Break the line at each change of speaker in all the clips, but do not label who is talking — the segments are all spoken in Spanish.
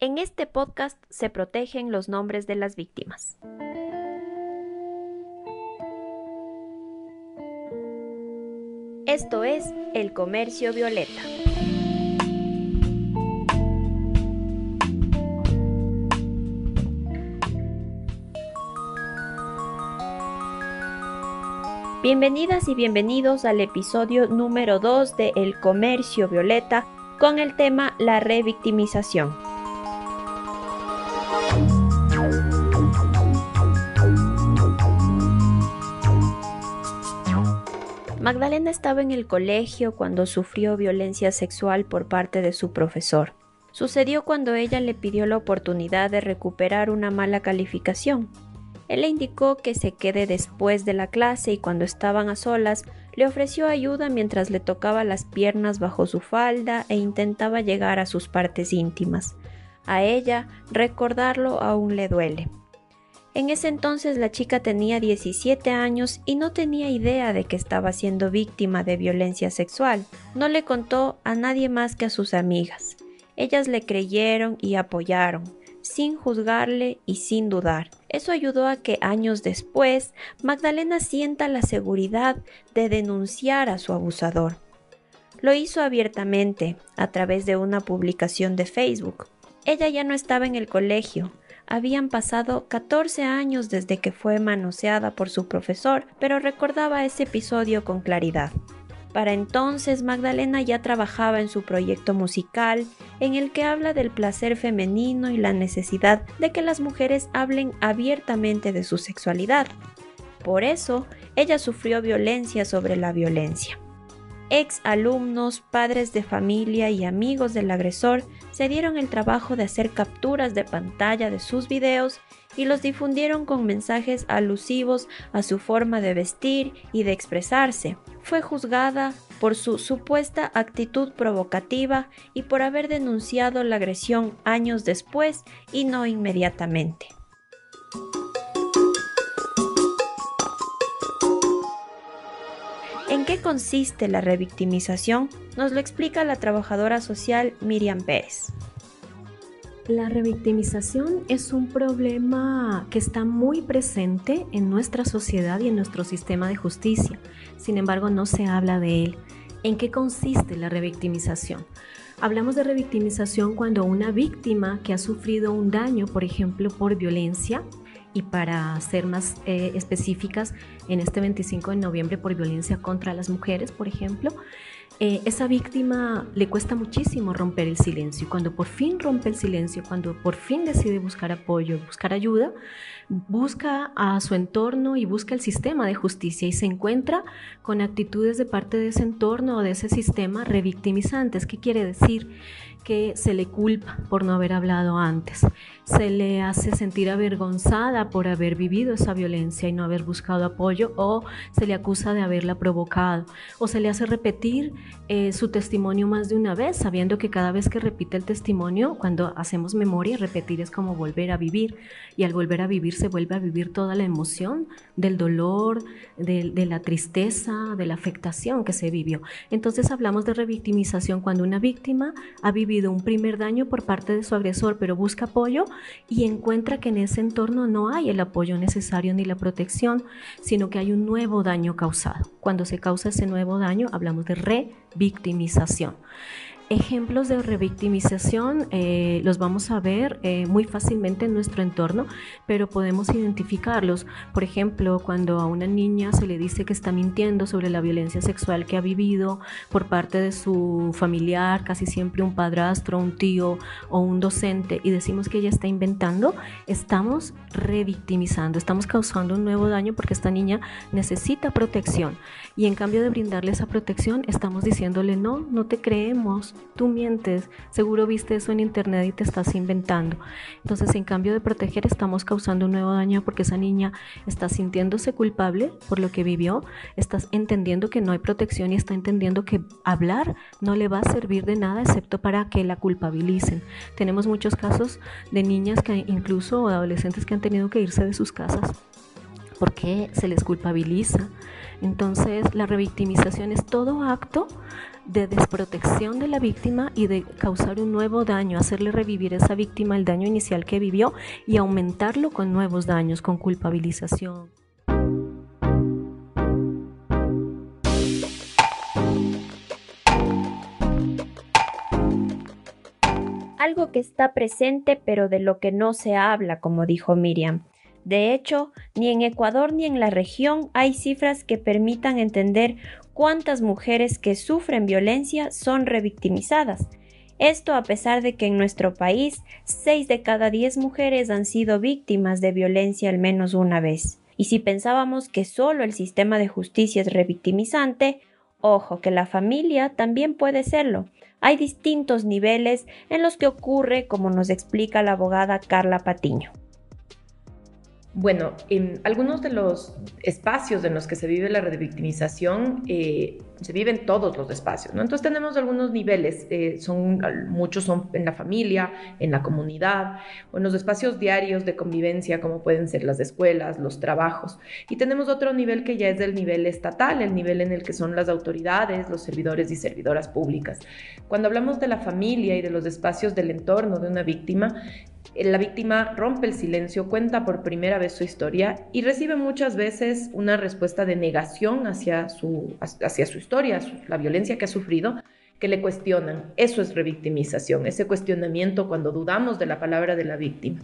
En este podcast se protegen los nombres de las víctimas. Esto es El Comercio Violeta. Bienvenidas y bienvenidos al episodio número 2 de El Comercio Violeta con el tema La revictimización. Magdalena estaba en el colegio cuando sufrió violencia sexual por parte de su profesor. Sucedió cuando ella le pidió la oportunidad de recuperar una mala calificación. Él le indicó que se quede después de la clase y cuando estaban a solas le ofreció ayuda mientras le tocaba las piernas bajo su falda e intentaba llegar a sus partes íntimas. A ella recordarlo aún le duele. En ese entonces la chica tenía 17 años y no tenía idea de que estaba siendo víctima de violencia sexual. No le contó a nadie más que a sus amigas. Ellas le creyeron y apoyaron sin juzgarle y sin dudar. Eso ayudó a que años después Magdalena sienta la seguridad de denunciar a su abusador. Lo hizo abiertamente, a través de una publicación de Facebook. Ella ya no estaba en el colegio, habían pasado 14 años desde que fue manoseada por su profesor, pero recordaba ese episodio con claridad. Para entonces Magdalena ya trabajaba en su proyecto musical, en el que habla del placer femenino y la necesidad de que las mujeres hablen abiertamente de su sexualidad. Por eso, ella sufrió violencia sobre la violencia. Ex alumnos, padres de familia y amigos del agresor se dieron el trabajo de hacer capturas de pantalla de sus videos y los difundieron con mensajes alusivos a su forma de vestir y de expresarse. Fue juzgada por su supuesta actitud provocativa y por haber denunciado la agresión años después y no inmediatamente. ¿En qué consiste la revictimización? Nos lo explica la trabajadora social Miriam Pérez.
La revictimización es un problema que está muy presente en nuestra sociedad y en nuestro sistema de justicia. Sin embargo, no se habla de él. ¿En qué consiste la revictimización? Hablamos de revictimización cuando una víctima que ha sufrido un daño, por ejemplo, por violencia, y para ser más eh, específicas, en este 25 de noviembre por violencia contra las mujeres, por ejemplo, eh, esa víctima le cuesta muchísimo romper el silencio. Cuando por fin rompe el silencio, cuando por fin decide buscar apoyo, buscar ayuda, busca a su entorno y busca el sistema de justicia y se encuentra con actitudes de parte de ese entorno o de ese sistema revictimizantes. ¿Qué quiere decir? que se le culpa por no haber hablado antes, se le hace sentir avergonzada por haber vivido esa violencia y no haber buscado apoyo o se le acusa de haberla provocado o se le hace repetir eh, su testimonio más de una vez, sabiendo que cada vez que repite el testimonio, cuando hacemos memoria, repetir es como volver a vivir y al volver a vivir se vuelve a vivir toda la emoción del dolor, de, de la tristeza, de la afectación que se vivió. Entonces hablamos de revictimización cuando una víctima ha vivido un primer daño por parte de su agresor, pero busca apoyo y encuentra que en ese entorno no hay el apoyo necesario ni la protección, sino que hay un nuevo daño causado. Cuando se causa ese nuevo daño, hablamos de revictimización. Ejemplos de revictimización eh, los vamos a ver eh, muy fácilmente en nuestro entorno, pero podemos identificarlos. Por ejemplo, cuando a una niña se le dice que está mintiendo sobre la violencia sexual que ha vivido por parte de su familiar, casi siempre un padrastro, un tío o un docente, y decimos que ella está inventando, estamos revictimizando, estamos causando un nuevo daño porque esta niña necesita protección. Y en cambio de brindarle esa protección, estamos diciéndole, no, no te creemos tú mientes, seguro viste eso en internet y te estás inventando. Entonces, en cambio de proteger, estamos causando un nuevo daño porque esa niña está sintiéndose culpable por lo que vivió, estás entendiendo que no hay protección y está entendiendo que hablar no le va a servir de nada excepto para que la culpabilicen. Tenemos muchos casos de niñas que incluso o adolescentes que han tenido que irse de sus casas porque se les culpabiliza. Entonces, la revictimización es todo acto de desprotección de la víctima y de causar un nuevo daño, hacerle revivir a esa víctima el daño inicial que vivió y aumentarlo con nuevos daños, con culpabilización.
Algo que está presente pero de lo que no se habla, como dijo Miriam. De hecho, ni en Ecuador ni en la región hay cifras que permitan entender cuántas mujeres que sufren violencia son revictimizadas. Esto a pesar de que en nuestro país 6 de cada 10 mujeres han sido víctimas de violencia al menos una vez. Y si pensábamos que solo el sistema de justicia es revictimizante, ojo que la familia también puede serlo. Hay distintos niveles en los que ocurre, como nos explica la abogada Carla Patiño.
Bueno, en algunos de los espacios en los que se vive la revictimización, eh, se viven todos los espacios, ¿no? Entonces tenemos algunos niveles, eh, son, muchos son en la familia, en la comunidad, o en los espacios diarios de convivencia, como pueden ser las escuelas, los trabajos. Y tenemos otro nivel que ya es del nivel estatal, el nivel en el que son las autoridades, los servidores y servidoras públicas. Cuando hablamos de la familia y de los espacios del entorno de una víctima, la víctima rompe el silencio, cuenta por primera vez su historia y recibe muchas veces una respuesta de negación hacia su, hacia su historia, la violencia que ha sufrido, que le cuestionan. Eso es revictimización, ese cuestionamiento cuando dudamos de la palabra de la víctima.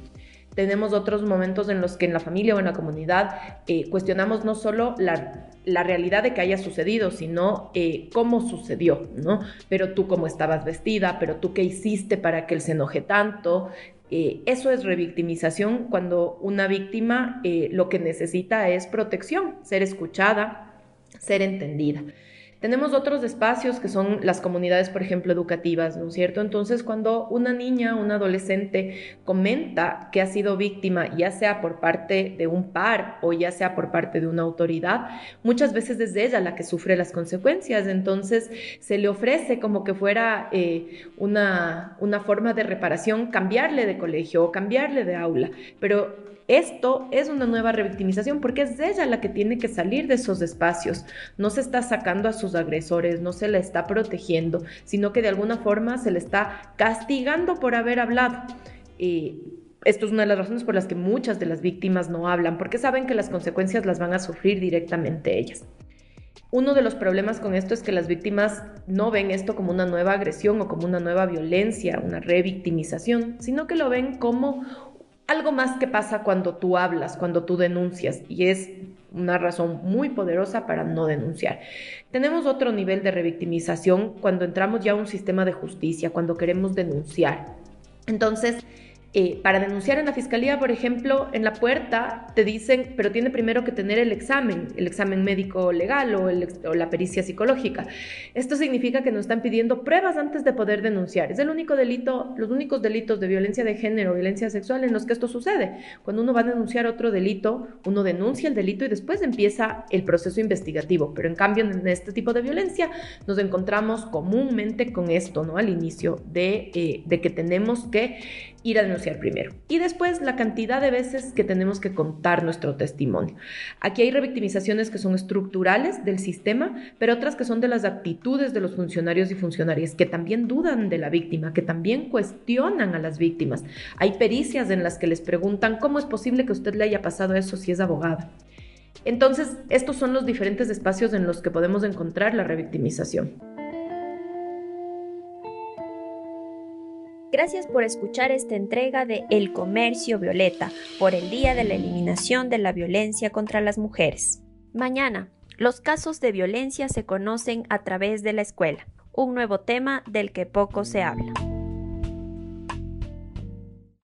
Tenemos otros momentos en los que en la familia o en la comunidad eh, cuestionamos no solo la, realidad de que haya sucedido, sino eh, cómo sucedió, ¿no? Pero tú cómo estabas vestida, pero tú qué hiciste para que él se enoje tanto, eh, eso es revictimización cuando una víctima eh, lo que necesita es protección, ser escuchada, ser entendida. Tenemos otros espacios que son las comunidades, por ejemplo, educativas, ¿no es cierto? Entonces, cuando una niña, un adolescente comenta que ha sido víctima, ya sea por parte de un par o ya sea por parte de una autoridad, muchas veces es ella la que sufre las consecuencias. Entonces, se le ofrece como que fuera eh, una, una forma de reparación cambiarle de colegio o cambiarle de aula, pero esto es una nueva revictimización porque es ella la que tiene que salir de esos espacios. No se está sacando a sus agresores, no se la está protegiendo, sino que de alguna forma se le está castigando por haber hablado. esto es una de las razones por las que muchas de las víctimas no hablan, porque saben que las consecuencias las van a sufrir directamente ellas. Uno de los problemas con esto es que las víctimas no ven esto como una nueva agresión o como una nueva violencia, una revictimización, sino que lo ven como algo más que pasa cuando tú hablas, cuando tú denuncias, y es una razón muy poderosa para no denunciar. Tenemos otro nivel de revictimización cuando entramos ya a un sistema de justicia, cuando queremos denunciar. Entonces, eh, para denunciar en la fiscalía, por ejemplo, en la puerta te dicen, pero tiene primero que tener el examen, el examen médico legal o, la pericia psicológica. Esto significa que nos están pidiendo pruebas antes de poder denunciar. Es el único delito, los únicos delitos de violencia de género, violencia sexual en los que esto sucede. Cuando uno va a denunciar otro delito, uno denuncia el delito y después empieza el proceso investigativo. Pero en cambio, en este tipo de violencia nos encontramos comúnmente con esto, ¿no? Al inicio de, eh, de que tenemos que ir a denunciar primero. Y después la cantidad de veces que tenemos que contar nuestro testimonio. Aquí hay revictimizaciones que son estructurales del sistema, pero otras que son de las actitudes de los funcionarios y funcionarias, que también dudan de la víctima, que también cuestionan a las víctimas. Hay pericias en las que les preguntan cómo es posible que usted le haya pasado eso si es abogada. Entonces, estos son los diferentes espacios en los que podemos encontrar la revictimización.
Gracias por escuchar esta entrega de El Comercio Violeta por el Día de la Eliminación de la Violencia contra las Mujeres. Mañana, los casos de violencia se conocen a través de la escuela, un nuevo tema del que poco se habla.